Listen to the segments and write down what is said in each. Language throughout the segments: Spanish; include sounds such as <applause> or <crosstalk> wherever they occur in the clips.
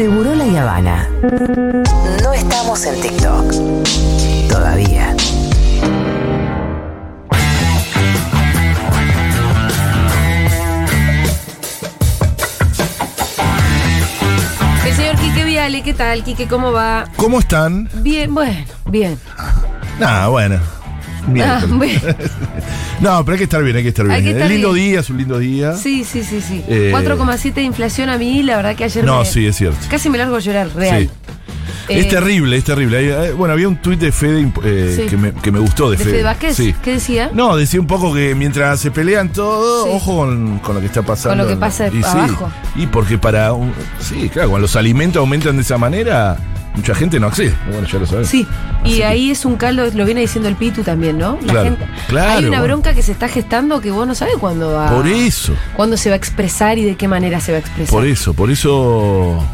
Seguro la Habana. No estamos en TikTok. Todavía. El señor Quique Viale, ¿qué tal, Quique? ¿Cómo va? ¿Cómo están? Bien, bueno, bien. Ah, bueno. Bien. Ah, bueno. <laughs> No, pero hay que estar bien, hay que estar bien. Hay que estar es lindo bien. día, es un lindo día. Sí, sí, sí, sí. Eh, 4,7 de inflación a mí, la verdad que ayer No, me- sí, es cierto. casi me largo a llorar, real. Sí. Eh, es terrible, es terrible. Bueno, había un tuit de Fede eh, Sí. que, me, que me gustó de, ¿De Fede. Fede Vázquez? Sí. ¿Qué decía? No, decía un poco que mientras se pelean todo, Sí. ojo con, con lo que está pasando. Con lo que en- pasa y abajo. y porque para un, Sí, claro, cuando los alimentos aumentan de esa manera, mucha gente no accede. Bueno, ya lo sabes. Sí, Así y que- ahí es un caldo, lo viene diciendo el Pitu también, ¿no? La Claro, gente, claro, hay una bueno. bronca que se está gestando que vos no sabés cuándo va. Por eso. Cuándo se va a expresar y de qué manera se va a expresar. Por eso, por eso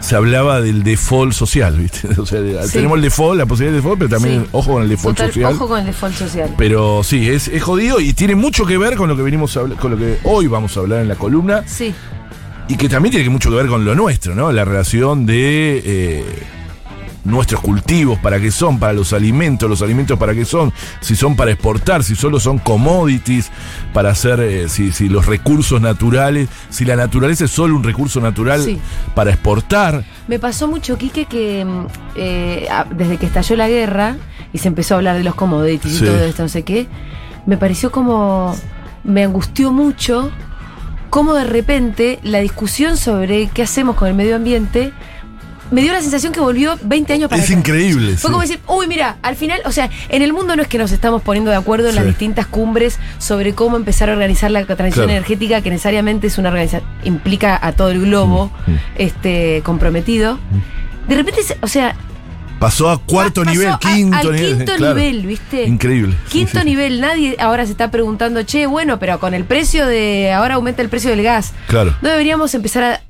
se hablaba del default social, ¿viste? <laughs> O sea, Sí. tenemos el default, la posibilidad de default, pero también Sí. ojo con el default Total, social. Ojo con el default social. Pero sí, es, es jodido y tiene mucho que ver con lo que venimos a con lo que hoy vamos a hablar en la columna Sí, y que también tiene mucho que ver con lo nuestro, ¿no? La relación de eh, nuestros cultivos, para qué son, para los alimentos, los alimentos para qué son, si son para exportar, si solo son commodities, para hacer, eh, si, si los recursos naturales, si la naturaleza es solo un recurso natural Sí. para exportar. me pasó mucho, Quique, que mm, eh, desde que estalló la guerra y se empezó a hablar de los commodities Sí. y todo esto, no sé qué, me pareció como. Me angustió mucho cómo de repente la discusión sobre qué hacemos con el medio ambiente me dio la sensación que volvió 20 años para Es atrás. increíble. Fue sí. como decir, uy, mira, al final, o sea, en el mundo no es que nos estamos poniendo de acuerdo en las distintas cumbres sobre cómo empezar a organizar la transición Claro. energética, que necesariamente es una organización, implica a todo el globo Mm, mm. este, comprometido. De repente, o sea, Pasó a cuarto pasó nivel, a- quinto al nivel. quinto claro. nivel, ¿viste? Increíble. sí, Quinto sí. nivel, nadie ahora se está preguntando, che, bueno, pero con el precio de. Ahora aumenta el precio del gas. Claro. ¿No deberíamos empezar a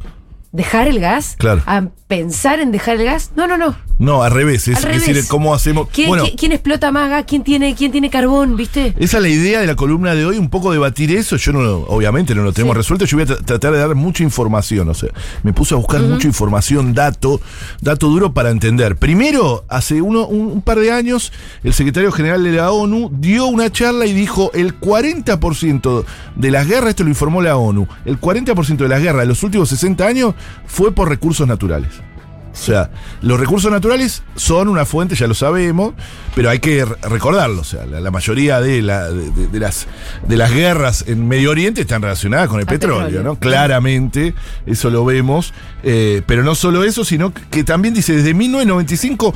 dejar el gas? Claro. ¿A pensar en dejar el gas? No, no, no. No, al revés. Es Al revés. decir, cómo hacemos. ¿Quién, bueno, quién- quién explota más gas? ¿Quién tiene, quién tiene carbón? ¿Viste? Esa es la idea de la columna de hoy, un poco debatir eso. Yo no, obviamente no lo tenemos Sí. resuelto. Yo voy a tra- tratar de dar mucha información. O sea, me puse a buscar mucha información, dato, dato duro para entender. Primero, hace uno, un, un par de años, el secretario general de la ONU dio una charla y dijo el 40% de las guerras, esto lo informó la ONU, el 40% de las guerras de los últimos 60 años fue por recursos naturales. O sea, los recursos naturales son una fuente, ya lo sabemos, pero hay que re- recordarlo. O sea, la, la mayoría de, la- de- de- de las, de las guerras en Medio Oriente están relacionadas con el petróleo, petróleo. ¿no? Claramente, eso lo vemos. Eh, pero no solo eso, sino que también dice, desde 1995,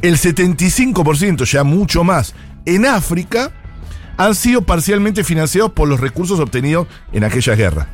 el 75%, ya mucho más, en África, han sido parcialmente financiados por los recursos obtenidos en aquellas guerras.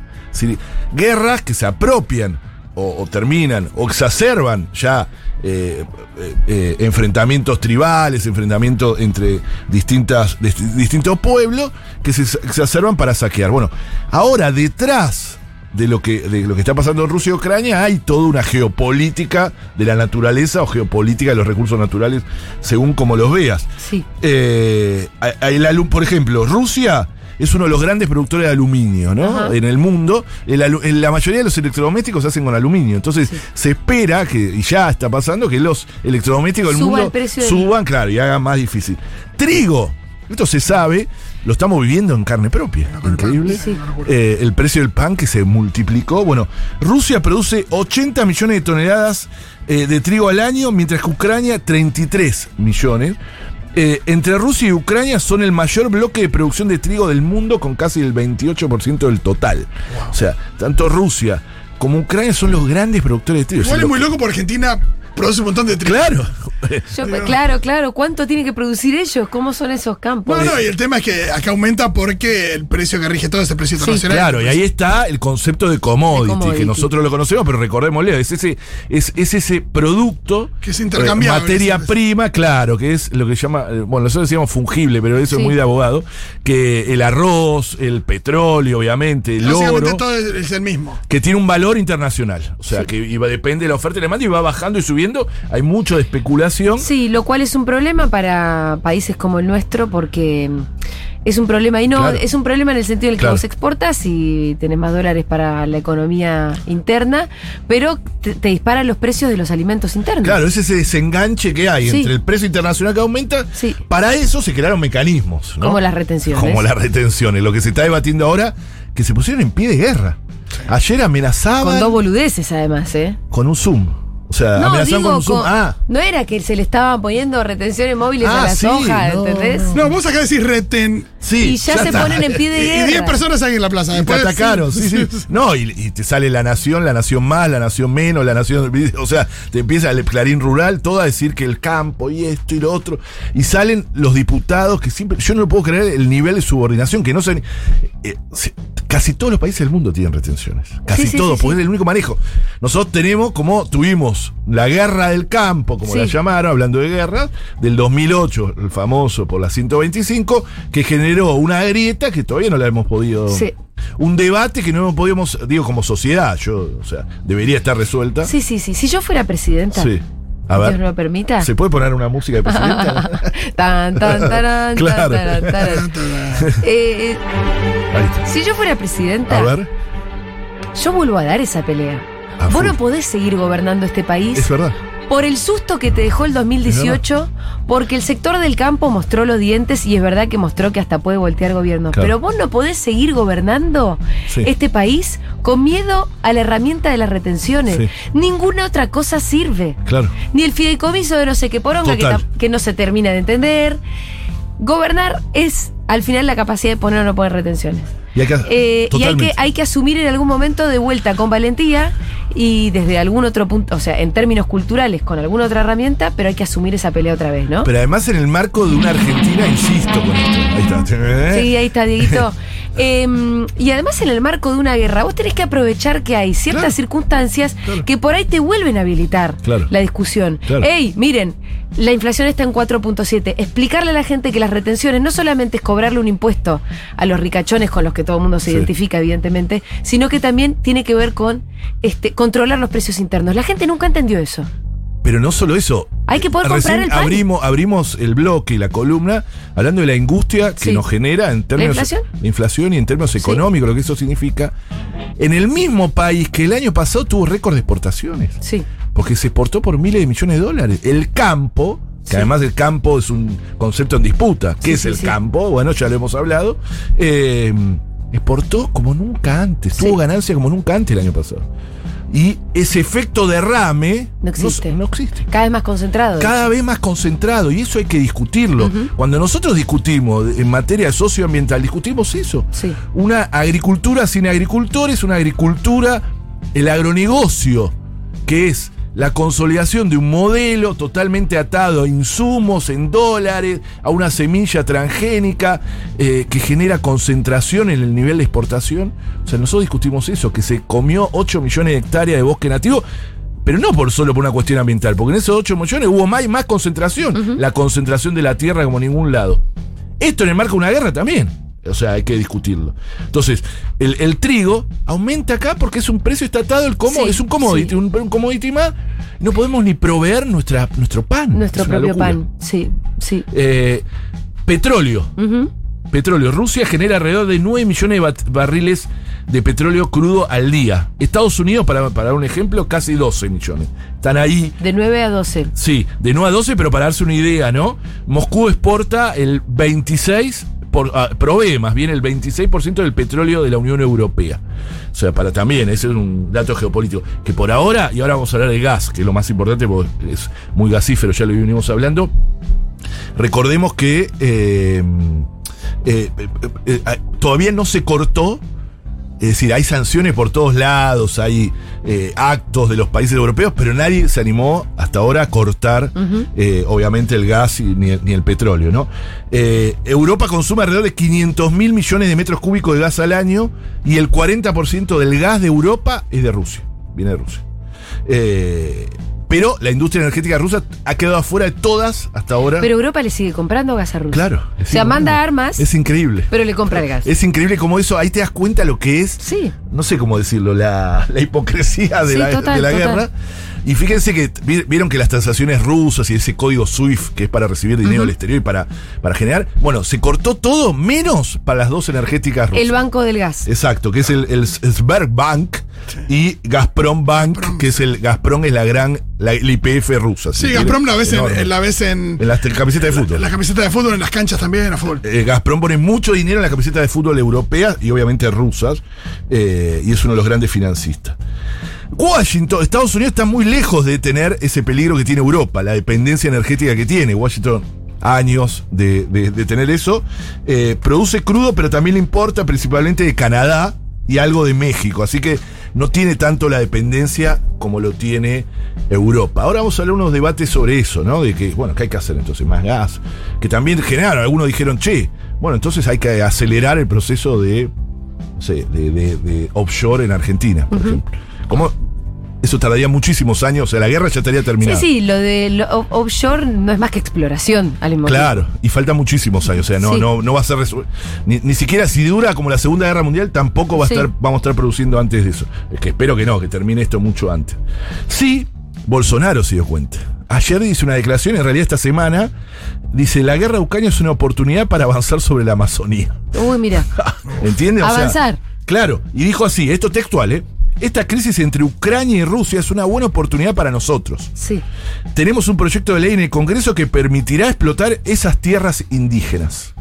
Guerras que se apropian o, o terminan o exacerban ya eh, eh, eh, enfrentamientos tribales, enfrentamientos entre distintas, dist- distintos pueblos que se exacerban para saquear. Bueno, ahora detrás de lo que de lo que está pasando en Rusia y Ucrania hay toda una geopolítica de la naturaleza o geopolítica de los recursos naturales según como los veas. Sí. Eh, a- a- por ejemplo, Rusia es uno de los grandes productores de aluminio, ¿no? Ajá. En el mundo. El la mayoría de los electrodomésticos se hacen con aluminio. Entonces, se espera que, y ya está pasando, que los electrodomésticos del Suba mundo el precio del- suban, claro, y hagan más difícil. Trigo. Esto se sabe, lo estamos viviendo en carne propia. Increíble. Sí. Eh, el precio del pan que se multiplicó. Bueno, Rusia produce 80 millones de toneladas eh, de trigo al año, mientras que Ucrania 33 millones. Eh, entre Rusia y Ucrania son el mayor bloque de producción de trigo del mundo con casi el 28% del total. O sea, tanto Rusia como Ucrania son los grandes productores de trigo. Igual es muy lo- loco porque Argentina produce un montón de trigo. Claro. <laughs> Yo, claro, claro. ¿Cuánto tienen que producir ellos? ¿Cómo son esos campos? No, no, y el tema es que acá aumenta porque el precio que rige todo es el precio Sí, internacional. Claro, y ahí está el concepto de commodity, De commodity. que nosotros lo conocemos, pero recordémosle, es ese, es, es ese producto, Que es intercambiable, eh, materia ¿sabes? prima, claro, que es lo que se llama, eh, bueno, nosotros decíamos fungible, pero eso Sí. es muy de abogado, que el arroz, el petróleo, obviamente, el oro, todo es, es el mismo. que tiene un valor internacional, o sea, que iba, depende de la oferta y la demanda y va bajando y subiendo hay mucho de especulación. Sí, lo cual es un problema para países como el nuestro porque mm, es un problema y no, Claro. es un problema en el sentido en el que Claro. vos exportas y tenés más dólares para la economía interna, pero te, te disparan los precios de los alimentos internos. Claro, es ese desenganche que hay Sí. entre el precio internacional que aumenta. Sí. Para eso se crearon mecanismos. ¿no? Como las retenciones. Como las retenciones. Lo que se está debatiendo ahora, que se pusieron en pie de guerra. Ayer amenazaban Con dos boludeces además, ¿eh? con un Zoom. O sea, No, digo, con con- ah, no era que se le estaban poniendo retenciones móviles Ah, a la sí, soja, no, ¿entendés? No, vos acá decís reten. sí. y ya, se está. ponen en pie de <laughs> Y guerra. 10 personas ahí en la plaza. Y te atacaron, sí, sí. <laughs> No, y, y te sale la nación, la nación más, la nación menos, la nación. O sea, te empieza el clarín rural todo a decir que el campo y esto y lo otro. Y salen los diputados que siempre. Yo no puedo creer el nivel de subordinación, que no se. eh, casi todos los países del mundo tienen retenciones. Casi Sí, sí, todos, sí, porque sí. es el único manejo. Nosotros tenemos, como tuvimos la guerra del campo, como Sí. la llamaron, hablando de guerras, del 2008, el famoso por la 125, que generó una grieta que todavía no la hemos podido Sí. un debate que no hemos podido, digo, como sociedad, yo, o sea, debería estar resuelta. Sí, sí, sí. Si yo fuera presidenta, Sí. A Dios ver, no lo permita. ¿se puede poner una música de presidenta? <laughs> tan, tan, <laughs> Claro. tan. Eh, eh, si yo fuera presidenta, A ver, yo vuelvo a dar esa pelea. Vos full. no podés seguir gobernando este país es verdad. por el susto que te dejó el 2018, porque el sector del campo mostró los dientes y es verdad que mostró que hasta puede voltear gobierno. Claro. Pero vos no podés seguir gobernando Sí. este país con miedo a la herramienta de las retenciones. Sí. Ninguna otra cosa sirve. Claro. Ni el fideicomiso de no sé qué poronga que no se termina de entender. Gobernar es al final la capacidad de poner o no poner retenciones. Y hay que, Eh, y hay que, totalmente. hay que asumir en algún momento de vuelta con valentía y desde algún otro punto, o sea, en términos culturales, con alguna otra herramienta, pero hay que asumir esa pelea otra vez, ¿no? Pero además en el marco de una Argentina, insisto con esto. Ahí está. <laughs> Sí, ahí está, Dieguito. <laughs> Em, y además en el marco de una guerra, vos tenés que aprovechar que hay ciertas Claro. circunstancias Claro. que por ahí te vuelven a habilitar Claro. la discusión. Ey, miren, la inflación está en 4.7. Explicarle a la gente que las retenciones no solamente es cobrarle un impuesto a los ricachones con los que todo el mundo se Sí. identifica, evidentemente, sino que también tiene que ver con este, controlar los precios internos. La gente nunca entendió eso. Pero no solo eso. Hay que poder comprar el pan. Abrimos, abrimos el bloque y la columna hablando de la angustia que Sí. nos genera en términos inflación? la inflación y en términos económicos, lo que eso significa. En el mismo país que el año pasado tuvo récord de exportaciones. Sí. Porque se exportó por miles de millones de dólares. El campo, que Sí. además el campo es un concepto en disputa. ¿Qué Sí, es sí, el campo? Bueno, ya lo hemos hablado. eh, exportó como nunca antes. Tuvo ganancia como nunca antes el año pasado. Y ese efecto derrame No existe. No, existe. Cada vez más concentrado. Cada vez más concentrado. Y eso hay que discutirlo. Cuando nosotros discutimos en materia socioambiental, discutimos eso. Sí. Una agricultura sin agricultores, una agricultura, el agronegocio, que es la consolidación de un modelo totalmente atado a insumos en dólares, a una semilla transgénica eh, que genera concentración en el nivel de exportación. O sea, nosotros discutimos eso, que se comió 8 millones de hectáreas de bosque nativo. Pero no por solo por una cuestión ambiental, porque en esos 8 millones hubo más y más concentración. La concentración de la tierra como en ningún lado. Esto en el marco de una guerra también. O sea, hay que discutirlo. Entonces, el, el trigo aumenta acá porque es un precio estatado, el como, Sí, es un commodity, sí. un, un commodity más. No podemos ni proveer nuestra, nuestro pan. Nuestro propio pan. Sí, sí. Eh, petróleo. Petróleo. Rusia genera alrededor de 9 millones de barriles de petróleo crudo al día. Estados Unidos, para, para dar un ejemplo, casi 12 millones. Están ahí De 9 a 12. Sí, de 9 a 12, pero para darse una idea, ¿no? Moscú exporta el 26, por, ah, provee más bien el 26% del petróleo de la Unión Europea. O sea, para también, ese es un dato geopolítico. Que por ahora, y ahora vamos a hablar de gas, que es lo más importante porque es muy gasífero, ya lo venimos hablando. Recordemos que eh, eh, eh, todavía no se cortó es decir, hay sanciones por todos lados, hay eh, actos de los países europeos, pero nadie se animó hasta ahora a cortar, eh, obviamente, el gas y, ni, el- ni el petróleo, ¿no? Eh, Europa consume alrededor de 500 mil millones de metros cúbicos de gas al año y el 40% del gas de Europa es de Rusia, viene de Rusia. Pero la industria energética rusa ha quedado afuera de todas hasta ahora. Pero Europa le sigue comprando gas a Rusia. claro. O sea, manda armas, Es increíble. pero le compra el gas. Es increíble como eso, ahí te das cuenta lo que es, Sí. no sé cómo decirlo, la, la hipocresía de Sí, la, total, de la guerra. Y fíjense que vi- vieron que las transacciones rusas y ese código SWIFT, que es para recibir dinero al exterior y para, para generar, bueno, se cortó todo menos para las dos energéticas rusas. El banco del gas. Exacto, que es el, el Sberbank y Gazprom Bank, que es el Gazprom es la gran, la, IPF rusa. si Sí, quieren. Gazprom la ves, en, la ves en, En las camisetas de fútbol. en las camisetas de fútbol, en las canchas también, a fútbol. Eh, Gazprom pone mucho dinero en la camiseta de fútbol europea y obviamente rusas, eh, y es uno de los grandes financistas. Washington, Estados Unidos está muy lejos de tener ese peligro que tiene Europa, la dependencia energética que tiene. Washington, años de, de- de tener eso. Eh, produce crudo, pero también le importa principalmente de Canadá y algo de México. Así que no tiene tanto la dependencia como lo tiene Europa. Ahora vamos a hablar unos debates sobre eso, ¿no? De que, bueno, ¿qué hay que hacer entonces? Más gas. Que también generaron, algunos dijeron, che, bueno, entonces hay que acelerar el proceso de, no sé, de, de- de offshore en Argentina, por ejemplo. ¿Cómo? Eso tardaría muchísimos años, o sea, la guerra ya estaría Sí, terminada. sí, lo de lo off- offshore no es más que exploración al mismo tiempo. Claro, y faltan muchísimos años, o sea, no, Sí. no, no va a ser ni, ni siquiera si dura como la Segunda Guerra Mundial, tampoco va a Sí. estar, vamos a estar produciendo antes de eso. Es que espero que no, que termine esto mucho antes. Sí, Bolsonaro se dio cuenta. Ayer dice una declaración, en realidad esta semana, dice, la guerra de Ucrania es una oportunidad para avanzar sobre la Amazonía. Uy, mira. <laughs> ¿Entiendes? O sea, Avanzar. claro, y dijo así, esto textual, ¿eh? Esta crisis entre Ucrania y Rusia es una buena oportunidad para nosotros. Sí. Tenemos un proyecto de ley en el Congreso que permitirá explotar esas tierras indígenas.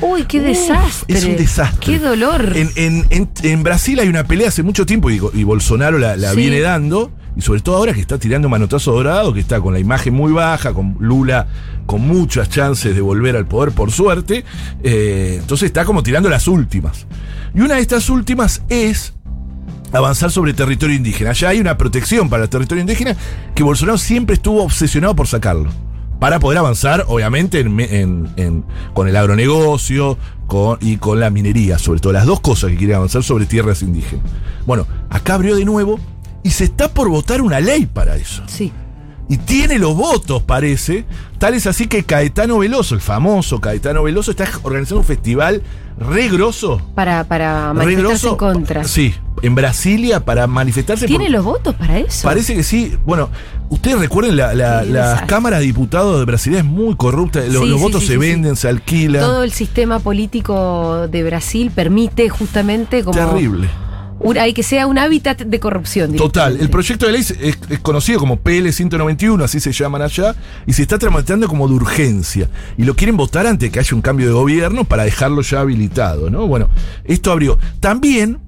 Uy, qué desastre. Es un desastre. Qué dolor. En, en- en- en Brasil hay una pelea hace mucho tiempo y, y Bolsonaro la, la Sí. viene dando. Y sobre todo ahora que está tirando manotazo dorado, que está con la imagen muy baja, con Lula con muchas chances de volver al poder, por suerte. Eh, entonces está como tirando las últimas. Y una de estas últimas es avanzar sobre territorio indígena. Ya hay una protección para el territorio indígena que Bolsonaro siempre estuvo obsesionado por sacarlo. Para poder avanzar, obviamente, en, me- en- en- con el agronegocio con, y con la minería, sobre todo. Las dos cosas que quiere avanzar sobre tierras indígenas. Bueno, acá abrió de nuevo y se está por votar una ley para eso. Sí. Y tiene los votos, parece. Tal es así que Caetano Veloso, el famoso Caetano Veloso, está organizando un festival re grosso. Para, para manifestarse en contra. Sí, en Brasilia para manifestarse. ¿Tiene los votos para eso? Parece que sí. Bueno, ustedes recuerden, la, la. Cámara de Diputados de Brasilia es muy corrupta. Sí, los votos sí, se venden, se alquilan. Todo el sistema político de Brasil permite justamente como. Terrible. un- hay que sea un hábitat de corrupción. Total, el proyecto de ley es, es- es conocido como PL 191, así se llaman allá, y se está tramitando como de urgencia. Y lo quieren votar antes de que haya un cambio de gobierno para dejarlo ya habilitado, ¿no? Bueno, esto abrió. También,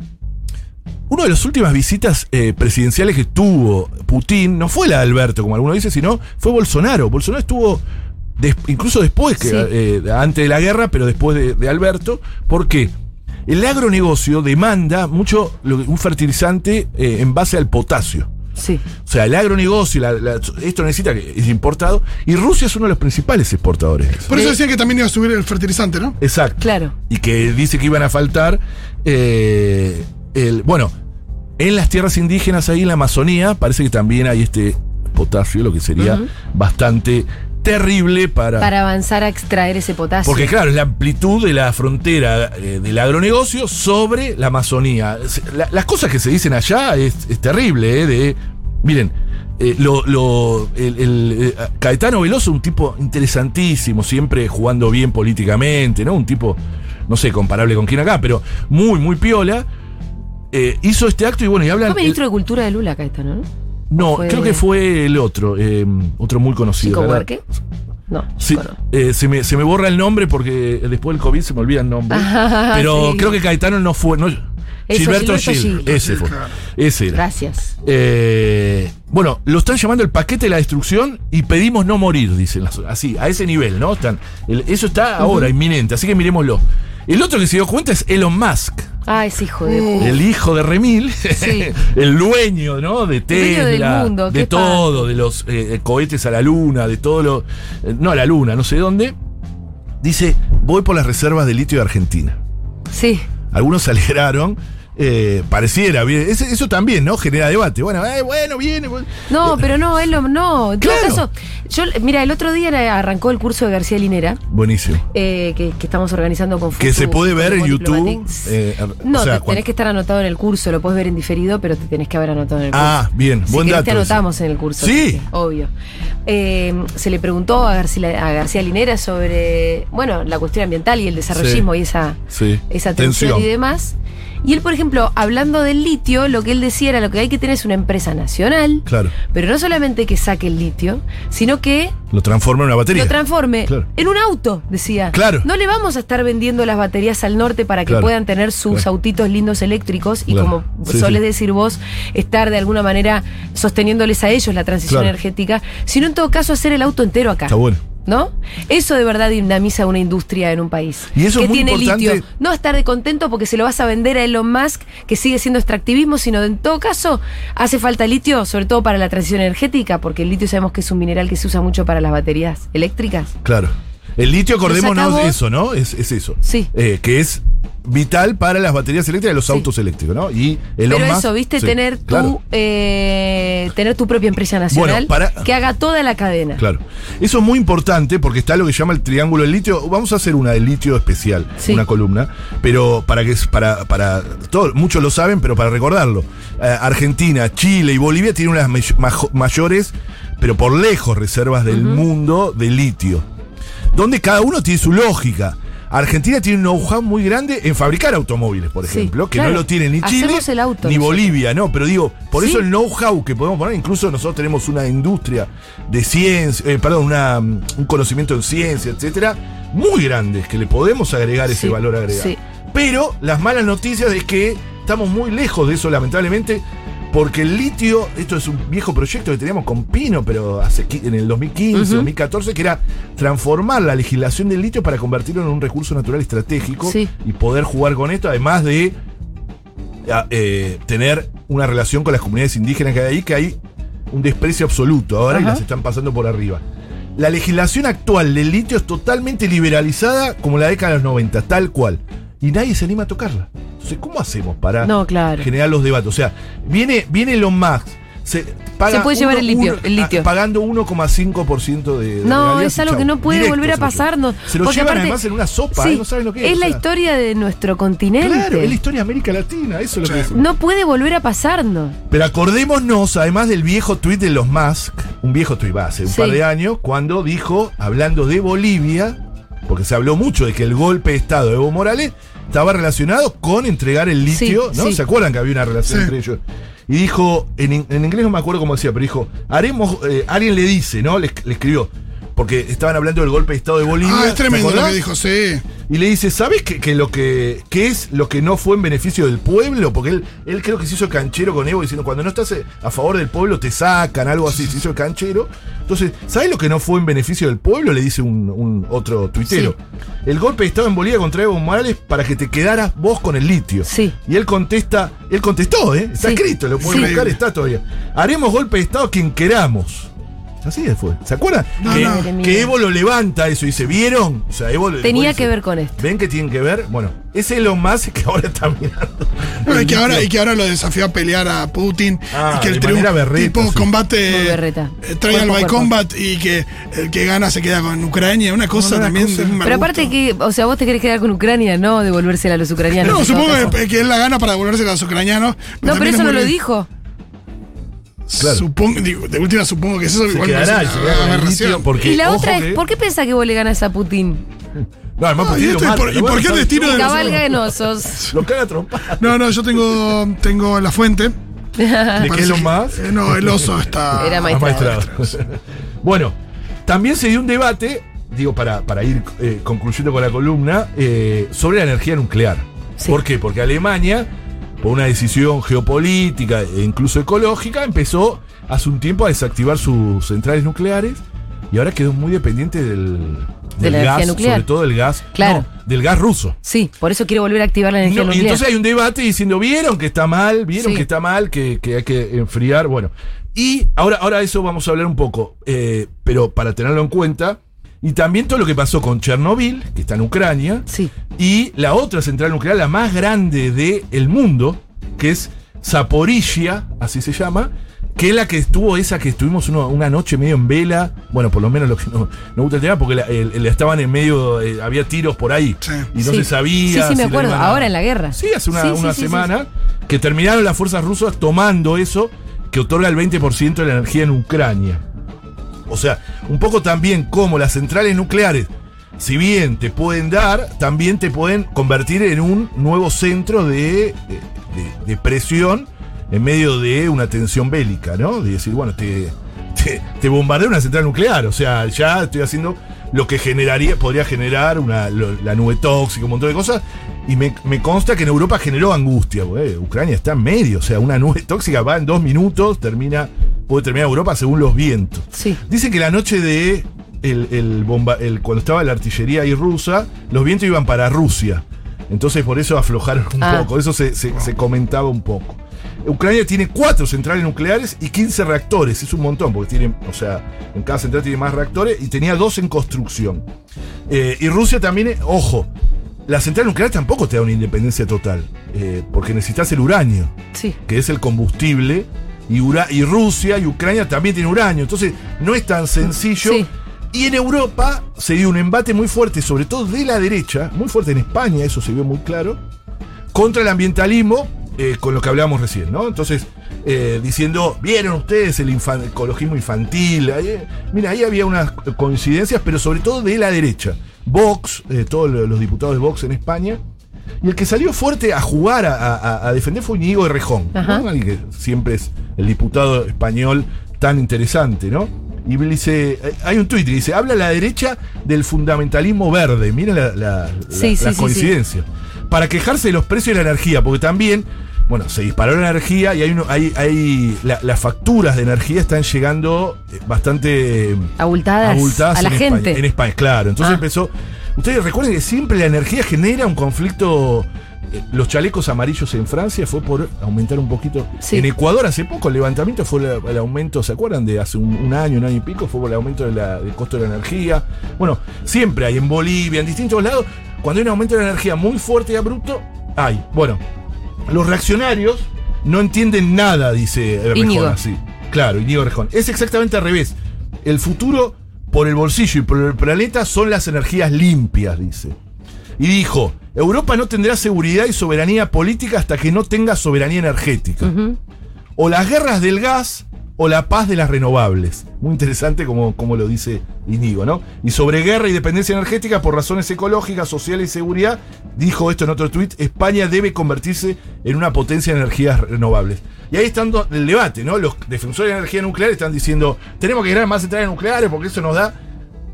una de las últimas visitas eh, presidenciales que tuvo Putin no fue la de Alberto, como algunos dicen, sino fue Bolsonaro. Bolsonaro estuvo des- incluso después, que, Sí. eh, antes de la guerra, pero después de, de Alberto. ¿Por qué? El agronegocio demanda mucho lo que- un fertilizante eh, en base al potasio. Sí. O sea, el agronegocio, la- la- esto necesita que es importado. Y Rusia es uno de los principales exportadores. de eso. Por eso De- decían que también iba a subir el fertilizante, ¿no? Exacto. Claro. Y que dice que iban a faltar. eh, el, bueno, en las tierras indígenas ahí en la Amazonía, parece que también hay este potasio, lo que sería bastante terrible para. Para avanzar a extraer ese potasio. Porque claro, es la amplitud de la frontera eh, del agronegocio sobre la Amazonía. La- las cosas que se dicen allá es, es terrible, ¿eh? De, miren, eh, lo, lo- el, el, eh, Caetano Veloso, un tipo interesantísimo, siempre jugando bien políticamente, ¿no? Un tipo, no sé, comparable con quién acá, pero muy, muy piola. Eh, hizo este acto y bueno, y hablan... Fue ministro de Cultura de Lula, Caetano, ¿no? no, fue- creo que fue el otro, eh, otro muy conocido. ¿Chico? No, Sí, eh, se, me, se me borra el nombre porque después del COVID se me olvida el nombre. <laughs> Ah, pero sí. creo que Caetano no fue. No, Gilberto Gilberto Gil. Gil. Ese fue. Ese era. Gracias. Eh, bueno, lo están llamando el paquete de la destrucción y pedimos no morir, dicen las Así, a ese nivel, ¿no? Están, el- eso está ahora, inminente, así que miremoslo. El otro que se dio cuenta es Elon Musk, Ah, es hijo de. Uh. el hijo de Remil, Sí. <laughs> el dueño, ¿no? De dueño del Tesla, mundo, de qué todo, de los eh, cohetes a la luna, de todo lo. eh, no a la luna, no sé dónde. Dice, voy por las reservas de litio de Argentina. Sí. Algunos <laughs> se alegraron. Eh, pareciera bien. Eso también, ¿no? Genera debate. Bueno, eh, bueno, viene. bueno. No, pero no, él no. En todo Claro. caso, yo, mira, el otro día arrancó el curso de García Linera, Buenísimo. eh, que, que estamos organizando con Que Futu, se puede ver en YouTube. Eh, No, o sea, te- cuando- tenés que estar anotado en el curso, lo puedes ver en diferido, pero te tenés que haber anotado en el curso. Ah, bien, Si buen te dato ese. anotamos en el curso. Sí. Quique, obvio. Eh, se le preguntó a García, a García Linera sobre, bueno, la cuestión ambiental y el desarrollismo Sí. y esa, Sí. esa tensión, Tensión. y demás. Y él, por ejemplo, hablando del litio, lo que él decía era lo que hay que tener es una empresa nacional, Claro. pero no solamente que saque el litio, sino que Lo transforma en una batería. lo transforme Claro. en un auto, decía. Claro. No le vamos a estar vendiendo las baterías al norte para que Claro. puedan tener sus autitos lindos eléctricos y como Sí, solés sí. decir vos, estar de alguna manera sosteniéndoles a ellos la transición energética, sino en todo caso hacer el auto entero acá. Está bueno. ¿No? Eso de verdad dinamiza una industria en un país. Y eso que es muy tiene importante- litio. No estar de contento porque se lo vas a vender a Elon Musk, que sigue siendo extractivismo, sino en todo caso hace falta litio, sobre todo para la transición energética, porque el litio sabemos que es un mineral que se usa mucho para las baterías eléctricas. Claro. El litio, acordémonos eso, ¿no? Es, es eso. Sí. Eh, que es vital para las baterías eléctricas de los Sí. autos eléctricos, ¿no? Y Elon Pero eso, ¿viste? sí, tener, tu, claro. eh, tener tu propia empresa nacional para- que haga toda la cadena. Claro. Eso es muy importante porque está lo que se llama el triángulo del litio. Vamos a hacer una del litio especial, Sí. una columna, pero para que para para todo, muchos lo saben, pero para recordarlo. Eh, Argentina, Chile y Bolivia tienen unas mayores, pero por lejos reservas del mundo de litio. Donde cada uno tiene su lógica. Argentina tiene un know-how muy grande en fabricar automóviles, por Sí, ejemplo, que claro. no lo tiene ni Chile Hacemos el auto ni. Bolivia, ¿no? Pero digo, por Sí. eso el know-how que podemos poner, incluso nosotros tenemos una industria de ciencia, eh, perdón, una, un conocimiento en ciencia, etcétera, muy grande, que le podemos agregar ese valor agregado. Pero las malas noticias es que estamos muy lejos de eso, lamentablemente, porque el litio, esto es un viejo proyecto que teníamos con Pino, pero hace, en el 2015, Ujú. 2014, que era transformar la legislación del litio para convertirlo en un recurso natural estratégico Sí. y poder jugar con esto, además de eh, tener una relación con las comunidades indígenas que hay ahí, que hay un desprecio absoluto ahora y las están pasando por arriba. La legislación actual del litio es totalmente liberalizada como la década de los 90, tal cual. Y nadie se anima a tocarla. Entonces, ¿cómo hacemos para No, claro. generar los debates? O sea, viene, viene Elon Musk. Se, paga Se puede llevar uno- el litio, uno- el litio. a- pagando 1,5% de, de No, es algo chau. que no puede Directo volver a se lo llevan. pasarnos. Se lo llevan aparte- además en una sopa, Sí, ¿eh? no saben lo que es. Es o la sea. historia de nuestro continente. Claro, es la historia de América Latina, eso es lo que es. No puede volver a pasarnos. Pero acordémonos, además del viejo tuit de los Musk, un viejo tuit va, hace un Sí. par de años, cuando dijo, hablando de Bolivia, porque se habló mucho de que el golpe de Estado de Evo Morales estaba relacionado con entregar el litio, Sí, ¿no? sí. ¿Se acuerdan que había una relación Sí. entre ellos? Y dijo, en, en inglés no me acuerdo cómo decía, pero dijo, haremos, eh, alguien le dice, ¿no? Le, le escribió, porque estaban hablando del golpe de Estado de Bolivia. Ah, es ¿te tremendo lo que dijo, sí. Y le dice, ¿sabes que, que lo que qué es lo que no fue en beneficio del pueblo? Porque él, él creo que se hizo canchero con Evo diciendo, cuando no estás eh, a favor del pueblo te sacan, algo así, se hizo el canchero. Entonces, ¿sabes lo que no fue en beneficio del pueblo? Le dice un, un otro tuitero. El golpe de Estado en Bolivia contra Evo Morales para que te quedaras vos con el litio. Sí. Y él contesta, él contestó, ¿eh? Está Sí. escrito, lo pueden Sí. buscar, está todavía. Haremos golpe de Estado a quien queramos. Así fue. ¿Se acuerdan? No, que, no. Que Evo lo levanta eso y dice, ¿vieron? O sea, Evo Tenía que ver con esto. ¿Ven que tienen que ver? Bueno, ese es lo más que ahora está mirando. Bueno, y, que ahora, y que ahora lo desafió a pelear a Putin. Ah, y que el de triunfo manera berreta, tipo sí. Combate berreta. eh, trial by combat y que el que gana se queda con Ucrania. Una cosa también cosa. Pero aparte que, o sea, vos te querés quedar con Ucrania, no devolvérsela a los ucranianos. No, supongo que, que él la gana para devolverse a los ucranianos. No, pero eso es no lo dijo. Claro. Supongo, digo, de última supongo que eso Se igual no es una aberración. porque, Y la otra que- es, ¿por qué pensás que vos le ganas a Putin? No, además Putin ¿y esto? ¿Y por- y qué el destino de los- Cabalga de nosos. <laughs> Lo caga trompada. No, no, yo tengo, tengo la fuente. ¿De qué es lo más? eh, no, el oso está. <laughs> Era maestrado. <laughs> bueno, también se dio un debate, digo, para, para ir eh, concluyendo con la columna, eh, sobre la energía nuclear. Sí. ¿Por qué? Porque Alemania, por una decisión geopolítica e incluso ecológica, empezó hace un tiempo a desactivar sus centrales nucleares y ahora quedó muy dependiente del, De la gas, nuclear. sobre todo del gas, Claro. no, del gas ruso. Sí, por eso quiero volver a activar la energía No, y nuclear. entonces hay un debate diciendo, vieron que está mal, vieron Sí. que está mal, que, que hay que enfriar. Bueno, y ahora, ahora eso vamos a hablar un poco, eh, pero para tenerlo en cuenta. Y también todo lo que pasó con Chernobyl, que está en Ucrania, Sí. y la otra central nuclear, la más grande del mundo, que es Zaporizhia, así se llama, que es la que estuvo esa que estuvimos uno- una noche medio en vela. Bueno, por lo menos lo que no, no gusta el tema, porque la- el- el- estaban en medio, eh, había tiros por ahí Sí. y no Sí. se sabía. Sí, sí, me si acuerdo. Ahora en la guerra. Sí, hace una, Sí, sí, una sí, sí, semana que terminaron las fuerzas rusas tomando eso que otorga el 20% de la energía en Ucrania. O sea, un poco también como las centrales nucleares, si bien te pueden dar, también te pueden convertir en un nuevo centro de, de- de- presión en medio de una tensión bélica, ¿no? De decir, bueno, te, te, una central nuclear, o sea, ya estoy haciendo lo que generaría, podría generar una, la nube tóxica, un montón de cosas, y me, consta que en Europa generó angustia, güey. Ucrania está en medio, o sea, una nube <laughs> tóxica va en dos minutos, termina, puede terminar Europa según los vientos. Sí. Dicen que la noche de el, el bomba, el, cuando estaba la artillería ahí rusa, los vientos iban para Rusia. Entonces por eso aflojaron un Ah. poco, eso se, se- se comentaba un poco. Ucrania tiene cuatro centrales nucleares y 15 reactores, es un montón, porque tiene, o sea, en cada central tiene más reactores y tenía dos en construcción. Eh, y Rusia también, eh, ojo, la central nuclear tampoco te da una independencia total, eh, porque necesitas el uranio Sí. que es el combustible, y, ura- y Rusia y Ucrania también tienen uranio. Entonces, no es tan sencillo. Sí. Y en Europa se dio un embate muy fuerte, sobre todo de la derecha, muy fuerte en España, eso se vio muy claro, contra el ambientalismo, eh, con lo que hablábamos recién, ¿no? Entonces, eh, diciendo, ¿vieron ustedes el infan- ecologismo infantil? Eh, mira, ahí había unas coincidencias, pero sobre todo de la derecha. Vox, todos lo- los diputados de Vox en España, y el que salió fuerte a jugar, a, a- a defender fue Íñigo ¿no? Ajá. Alguien que siempre es el diputado español tan interesante, ¿no? Y dice, eh, hay un tuit que dice, habla la derecha del fundamentalismo verde. Mira la, la, Sí, la- sí, la sí, coincidencia. Para quejarse de los precios de la energía, porque también, bueno, se disparó la energía y hay, uno, hay, hay la- las facturas de energía están llegando eh, bastante Abultadas, abultadas a la en gente. España, en España, claro. Entonces Ah. empezó. Ustedes recuerden que siempre la energía genera un conflicto. eh, Los chalecos amarillos en Francia fue por aumentar un poquito. Sí. En Ecuador hace poco el levantamiento fue el aumento, ¿se acuerdan? De hace un, un año, un año y pico, fue por el aumento de la- del costo de la energía. Bueno, siempre hay en Bolivia, en distintos lados, cuando hay un aumento de la energía muy fuerte y abrupto, hay. Bueno, los reaccionarios no entienden nada, dice Íñigo. así. Claro, Íñigo Errejón. Es exactamente al revés. El futuro por el bolsillo y por el planeta son las energías limpias, dice. Y dijo, Europa no tendrá seguridad y soberanía política hasta que no tenga soberanía energética. O las guerras del gas o la paz de las renovables. Muy interesante como, como lo dice Inigo, ¿no? Y sobre guerra y dependencia energética por razones ecológicas, sociales y seguridad, dijo esto en otro tuit, España debe convertirse en una potencia de energías renovables. Y ahí está el debate, ¿no? Los defensores de energía nuclear están diciendo, tenemos que crear más centrales nucleares porque eso nos da...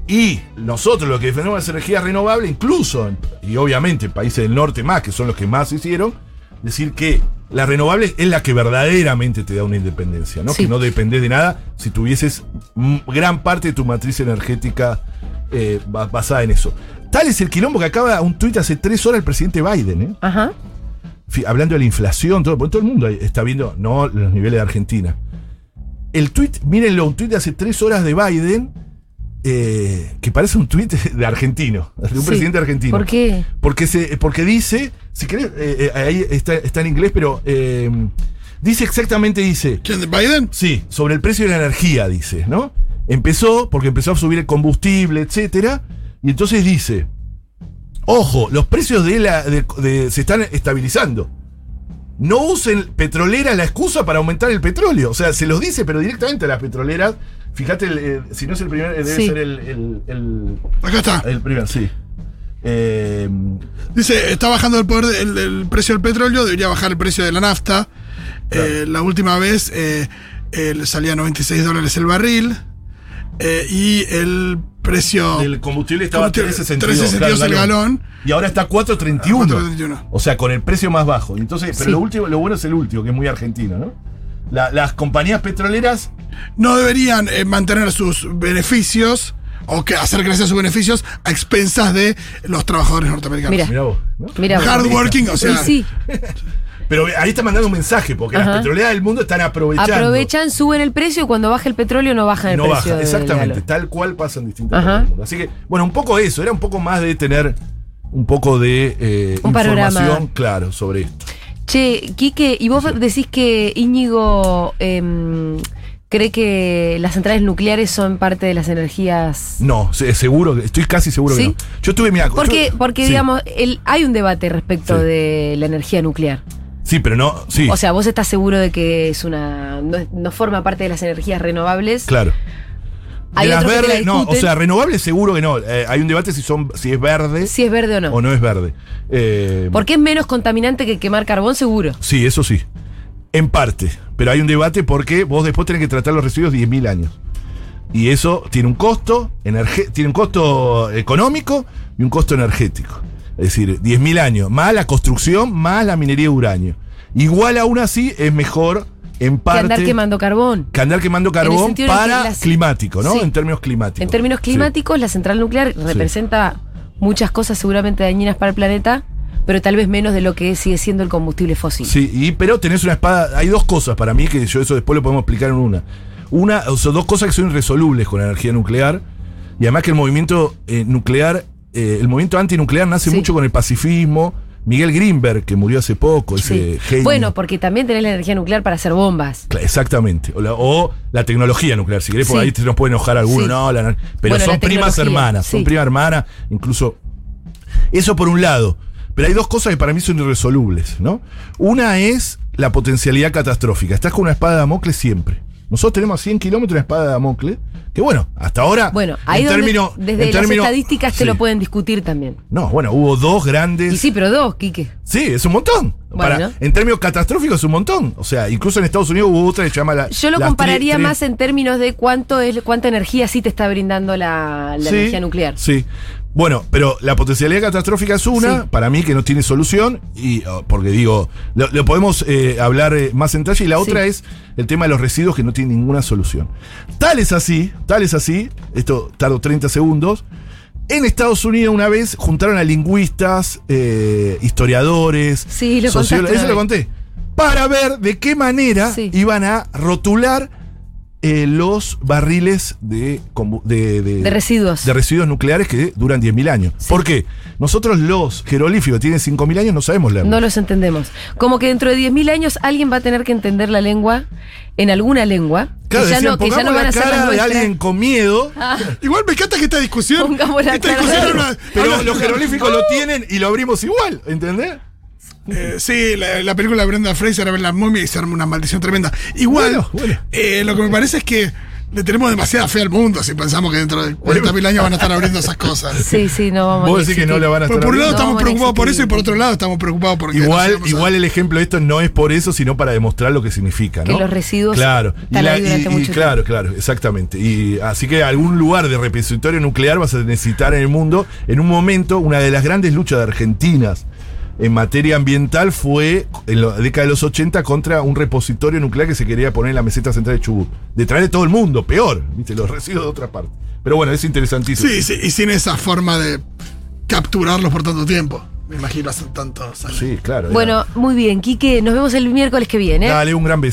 Y nosotros los que defendemos las energías renovables, incluso, y obviamente países del norte más, que son los que más hicieron, decir que la renovable es la que verdaderamente te da una independencia, ¿no? Sí. Que no dependés de nada si tuvieses gran parte de tu matriz energética eh, ba- basada en eso. Tal es el quilombo que acaba un tuit hace tres horas el presidente Biden, ¿eh? Ajá. Hablando de la inflación, todo, porque todo el mundo está viendo, no los niveles de Argentina. El tuit, mírenlo, un tuit de hace tres horas de Biden, eh, que parece un tuit <laughs> de argentino, de un Sí. presidente argentino. ¿Por qué? Porque, se, porque dice, si querés, eh, eh, ahí está, está en inglés, pero eh, dice exactamente, dice, ¿Quién de Biden? sí, sobre el precio de la energía, dice, ¿no? Empezó, porque empezó a subir el combustible, etcétera, y entonces dice, ojo, los precios de la, de- de- se están estabilizando. No usen petroleras la excusa para aumentar el petróleo. O sea, se los dice, pero directamente a las petroleras. Fíjate, el, eh, si no es el primer, eh, debe Sí. ser el, el, el, Acá está. el primer, sí. Eh, Dice, está bajando el, poder, el, el precio del petróleo, debería bajar el precio de la nafta. Eh, la última vez eh, eh, salía 96 dólares el barril. Eh, y el precio... El combustible estaba a Combustible, 3.62 3.62 claro, el galón. Y ahora está a 4.31. 4.31. O sea, con el precio más bajo. Entonces, pero Sí. lo último, lo bueno es el último, que es muy argentino, ¿no? La- las compañías petroleras, no deberían eh, mantener sus beneficios o que hacer crecer sus beneficios a expensas de los trabajadores norteamericanos. Mira. mirá vos, ¿no? Mira, vos. Hardworking, o sea, sí, Pero ahí está mandando un mensaje, porque las petroleras del mundo están aprovechando. aprovechan, suben el precio y cuando baja el petróleo no bajan el no precio. baja, del exactamente, tal cual pasa en distintas partes del mundo. Así que, bueno, un poco eso, era un poco más de tener un poco de eh, Un panorama. información, claro, sobre esto. Che, Quique, ¿y vos decís que Íñigo em, cree que las centrales nucleares son parte de las energías... No, se- seguro, estoy casi seguro ¿Sí? que no. Yo estuve, mira, Porque, yo- porque sí. digamos, el, hay un debate respecto Sí. de la energía nuclear. Sí, pero no, sí. O sea, vos estás seguro de que es una no, no forma parte de las energías renovables. claro. Hay De las la verdes, no, o sea, renovables seguro que no. Eh, hay un debate si son, si es verde Si es verde o no. o no es verde. Eh, Porque es menos contaminante que quemar carbón, seguro. Sí, eso sí. En parte. Pero hay un debate porque vos después tenés que tratar los residuos 10.000 años. Y eso tiene un costo, tiene un costo económico y un costo energético. Es decir, 10.000 años, más la construcción, más la minería de uranio. Igual aún así es mejor en Que parte andar quemando carbón. que andar quemando carbón que para las- climático, ¿no? Sí. En términos climáticos. En términos Sí. climáticos, la central nuclear representa muchas cosas seguramente dañinas para el planeta, pero tal vez menos de lo que sigue siendo el combustible fósil. Sí, y, pero tenés una espada. Hay dos cosas para mí que yo eso después lo podemos explicar en una. Una, o sea, dos cosas que son irresolubles con la energía nuclear. Y además que el movimiento eh, nuclear, eh, el movimiento antinuclear nace Sí. mucho con el pacifismo. Miguel Greenberg, que murió hace poco, Sí. ese genio. Bueno, porque también tenés la energía nuclear para hacer bombas. Exactamente. O la, o la tecnología nuclear, si querés, por ahí te nos puede enojar alguno, no, la- pero Bueno, son primas hermanas, son sí. primas hermanas, incluso. Eso por un lado. Pero hay dos cosas que para mí son irresolubles, ¿no? Una es la potencialidad catastrófica. Estás con una espada de Damocles siempre. Nosotros tenemos a 100 kilómetros de espada de Damocles, que bueno, hasta ahora. Bueno, ahí en donde, término- desde en las término- estadísticas te sí. lo pueden discutir también. No, bueno, hubo dos grandes. Y sí, pero dos, Quique. Sí, es un montón. Para- Bueno. en términos catastróficos es un montón. O sea, incluso en Estados Unidos hubo otra que se llama la. Yo lo compararía más en términos de cuánto es cuánta energía sí te está brindando la, la Sí, energía nuclear. Sí. Bueno, pero la potencialidad catastrófica es una, Sí. para mí que no tiene solución, y oh, porque digo, lo, lo podemos eh, hablar eh, más en detalle, y la otra Sí. es el tema de los residuos que no tiene ninguna solución. Tal es así, tal es así, esto tardo 30 segundos. En Estados Unidos una vez juntaron a lingüistas, eh, historiadores, Sí, lo sociólogos, eso lo conté, para ver de qué manera Sí. iban a rotular eh, los barriles de, de, de- De residuos. de residuos nucleares que duran 10.000 años. ¿Por qué? Nosotros los jeroglíficos tienen 5.000 años no sabemos leer. No los entendemos. Como que dentro de 10.000 años alguien va a tener que entender la lengua en alguna lengua. Claro, que, ya decían, no, que ya no van a la ser cara de alguien con miedo, <laughs> Igual me encanta que esta discusión. Pongamos la esta discusión de- una- pero habla- los jeroglíficos lo <laughs> tienen y lo abrimos igual, ¿entendés? Eh, sí, la, la película de Brenda Fraser, a ver la momia y se arma una maldición tremenda. Igual, Bueno, bueno. eh, lo que me parece es que le tenemos demasiada fe al mundo si pensamos que dentro de 40.000 años van a estar abriendo esas cosas. Sí, sí, no vamos Vos a decís que no la van a Por, estar por un lado. No, estamos preocupados por eso y por otro lado estamos preocupados porque. no Igual, a- igual el ejemplo de esto no es por eso, sino para demostrar lo que significa, ¿no? Que los residuos claro, están ahí durante mucho claro, claro, exactamente. Y así que algún lugar de repositorio nuclear vas a necesitar en el mundo. En un momento, una de las grandes luchas de Argentinas en materia ambiental fue en la década de los 80 contra un repositorio nuclear que se quería poner en la meseta central de Chubut. De traer de todo el mundo, peor, ¿viste? Los residuos de otra parte. Pero bueno, es interesantísimo. Sí, sí, y sin esa forma de capturarlos por tanto tiempo. Me imagino hace tantos años. Sí, claro. Bueno, muy bien, Quique, nos vemos el miércoles que viene. Dale, un gran beso.